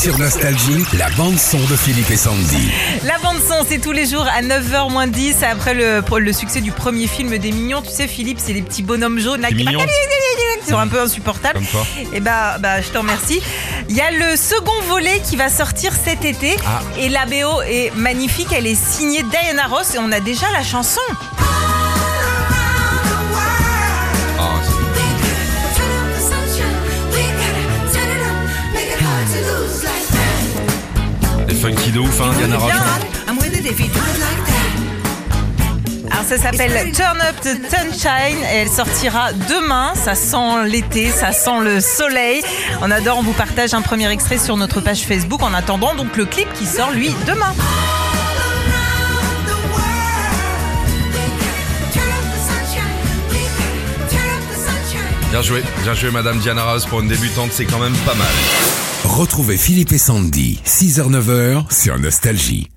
Sur Nostalgie, la bande-son de Philippe et Sandy. La bande son, c'est tous les jours à 9h moins 10 après le, le succès du premier film des Mignons. Tu sais, Philippe, c'est les petits bonhommes jaunes là, Les qui sont un peu insupportables. Comme toi. Et bah, bah, je te remercie. Il y a le second volet qui va sortir cet été. Ah. Et la BO est magnifique. Elle est signée Diana Ross et on a déjà la chanson. Funky de ouf, hein, Diana Ross. Hein Alors ça s'appelle Turn Up the Sunshine et elle sortira demain. Ça sent l'été, ça sent le soleil. On adore, on vous partage un premier extrait sur notre page Facebook en attendant donc le clip qui sort lui demain. Bien joué, bien joué, Madame Diana Ross pour une débutante, c'est quand même pas mal. Retrouvez Philippe et Sandy, 6h-9h sur Nostalgie.